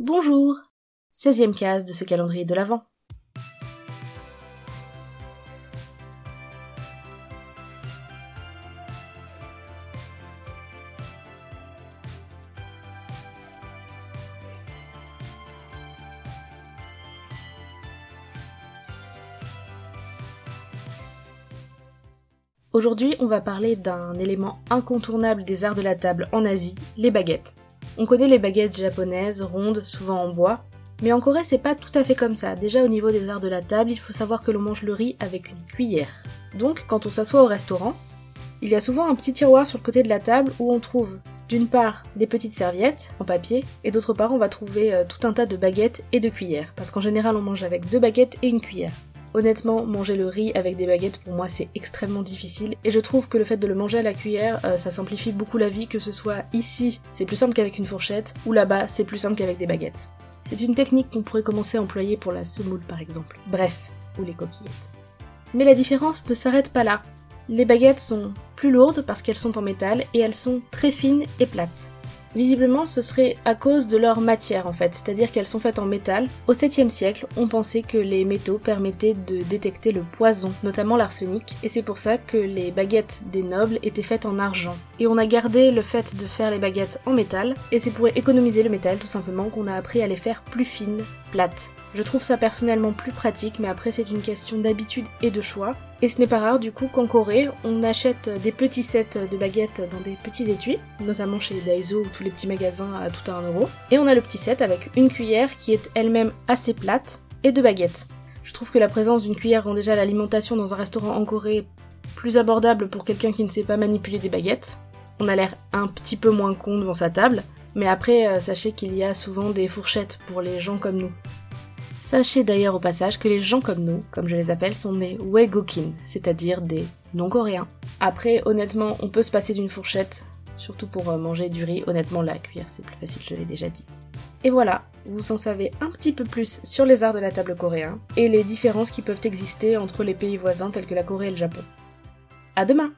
Bonjour 16e case de ce calendrier de l'Avent. Aujourd'hui, on va parler d'un élément incontournable des arts de la table en Asie, les baguettes. On connaît les baguettes japonaises, rondes, souvent en bois, mais en Corée c'est pas tout à fait comme ça. Déjà au niveau des arts de la table, il faut savoir que l'on mange le riz avec une cuillère. Donc quand on s'assoit au restaurant, il y a souvent un petit tiroir sur le côté de la table où on trouve d'une part des petites serviettes en papier et d'autre part on va trouver euh, tout un tas de baguettes et de cuillères parce qu'en général on mange avec deux baguettes et une cuillère. Honnêtement, manger le riz avec des baguettes pour moi c'est extrêmement difficile et je trouve que le fait de le manger à la cuillère euh, ça simplifie beaucoup la vie que ce soit ici c'est plus simple qu'avec une fourchette ou là-bas c'est plus simple qu'avec des baguettes. C'est une technique qu'on pourrait commencer à employer pour la semoule par exemple. Bref, ou les coquillettes. Mais la différence ne s'arrête pas là. Les baguettes sont plus lourdes parce qu'elles sont en métal et elles sont très fines et plates. Visiblement, ce serait à cause de leur matière en fait, c'est-à-dire qu'elles sont faites en métal. Au 7e siècle, on pensait que les métaux permettaient de détecter le poison, notamment l'arsenic, et c'est pour ça que les baguettes des nobles étaient faites en argent. Et on a gardé le fait de faire les baguettes en métal, et c'est pour économiser le métal tout simplement qu'on a appris à les faire plus fines, plates. Je trouve ça personnellement plus pratique, mais après c'est une question d'habitude et de choix. Et ce n'est pas rare du coup qu'en Corée, on achète des petits sets de baguettes dans des petits étuis, notamment chez Daiso ou tous les petits magasins à tout à 1 euro. Et on a le petit set avec une cuillère qui est elle-même assez plate et deux baguettes. Je trouve que la présence d'une cuillère rend déjà l'alimentation dans un restaurant en Corée plus abordable pour quelqu'un qui ne sait pas manipuler des baguettes. On a l'air un petit peu moins con devant sa table, mais après, euh, sachez qu'il y a souvent des fourchettes pour les gens comme nous. Sachez d'ailleurs au passage que les gens comme nous, comme je les appelle, sont des Wegokin, c'est-à-dire des non-coréens. Après, honnêtement, on peut se passer d'une fourchette, surtout pour euh, manger du riz. Honnêtement, la cuillère, c'est plus facile, je l'ai déjà dit. Et voilà, vous en savez un petit peu plus sur les arts de la table coréen et les différences qui peuvent exister entre les pays voisins tels que la Corée et le Japon. À demain!